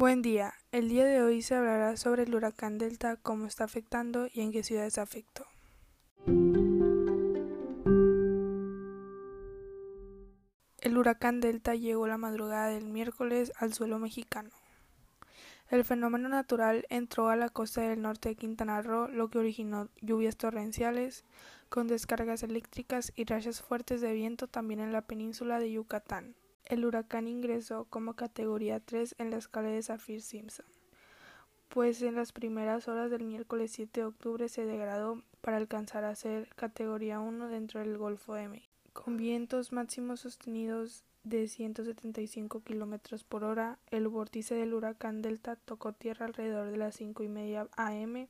Buen día. El día de hoy se hablará sobre el huracán Delta, cómo está afectando y en qué ciudades afectó. El huracán Delta llegó la madrugada del miércoles al suelo mexicano. El fenómeno natural entró a la costa del norte de Quintana Roo, lo que originó lluvias torrenciales, con descargas eléctricas y rachas fuertes de viento también en la península de Yucatán. El huracán ingresó como categoría 3 en la escala de Saffir-Simpson, pues en las primeras horas del miércoles 7 de octubre se degradó para alcanzar a ser categoría 1 dentro del Golfo de México, con vientos máximos sostenidos de 175 kilómetros por hora. El vórtice del huracán Delta tocó tierra alrededor de las 5 y media am,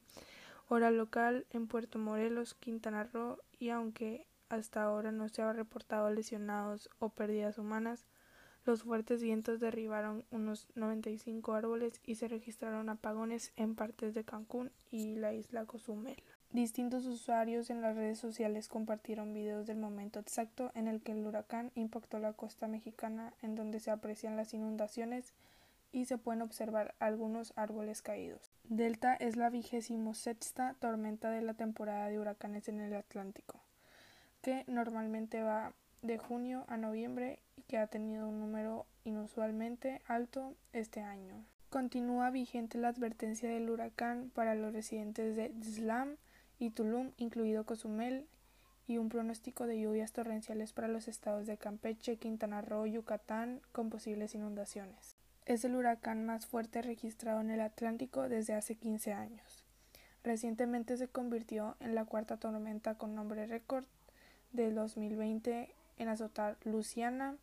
hora local, en Puerto Morelos, Quintana Roo, y aunque hasta ahora no se ha reportado lesionados o pérdidas humanas, los fuertes vientos derribaron unos 95 árboles y se registraron apagones en partes de Cancún y la isla Cozumel. Distintos usuarios en las redes sociales compartieron videos del momento exacto en el que el huracán impactó la costa mexicana en donde se aprecian las inundaciones y se pueden observar algunos árboles caídos. Delta es la vigésimo sexta tormenta de la temporada de huracanes en el Atlántico, que normalmente va de junio a noviembre y que ha tenido un número inusualmente alto este año. Continúa vigente la advertencia del huracán para los residentes de Islam y Tulum, incluido Cozumel, y un pronóstico de lluvias torrenciales para los estados de Campeche, Quintana Roo, y Yucatán, con posibles inundaciones. Es el huracán más fuerte registrado en el Atlántico desde hace 15 años. Recientemente se convirtió en la cuarta tormenta con nombre récord del 2020 en azotar Luciana,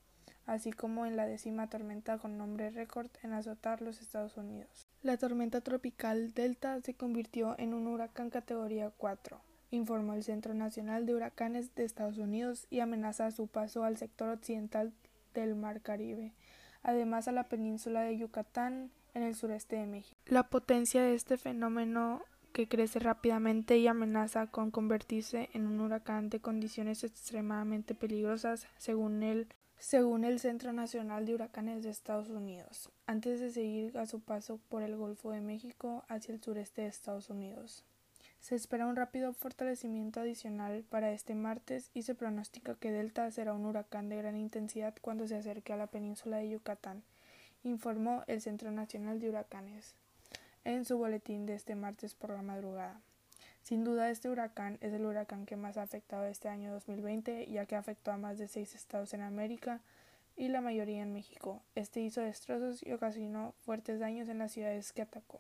así como en la décima tormenta con nombre récord en azotar los Estados Unidos. La tormenta tropical Delta se convirtió en un huracán categoría 4, informó el Centro Nacional de Huracanes de Estados Unidos y amenaza su paso al sector occidental del Mar Caribe, además a la península de Yucatán en el sureste de México. La potencia de este fenómeno que crece rápidamente y amenaza con convertirse en un huracán de condiciones extremadamente peligrosas, según el, según el Centro Nacional de Huracanes de Estados Unidos, antes de seguir a su paso por el Golfo de México hacia el sureste de Estados Unidos. Se espera un rápido fortalecimiento adicional para este martes y se pronostica que Delta será un huracán de gran intensidad cuando se acerque a la península de Yucatán, informó el Centro Nacional de Huracanes en su boletín de este martes por la madrugada. Sin duda este huracán es el huracán que más ha afectado este año 2020 ya que afectó a más de seis estados en América y la mayoría en México. Este hizo destrozos y ocasionó fuertes daños en las ciudades que atacó.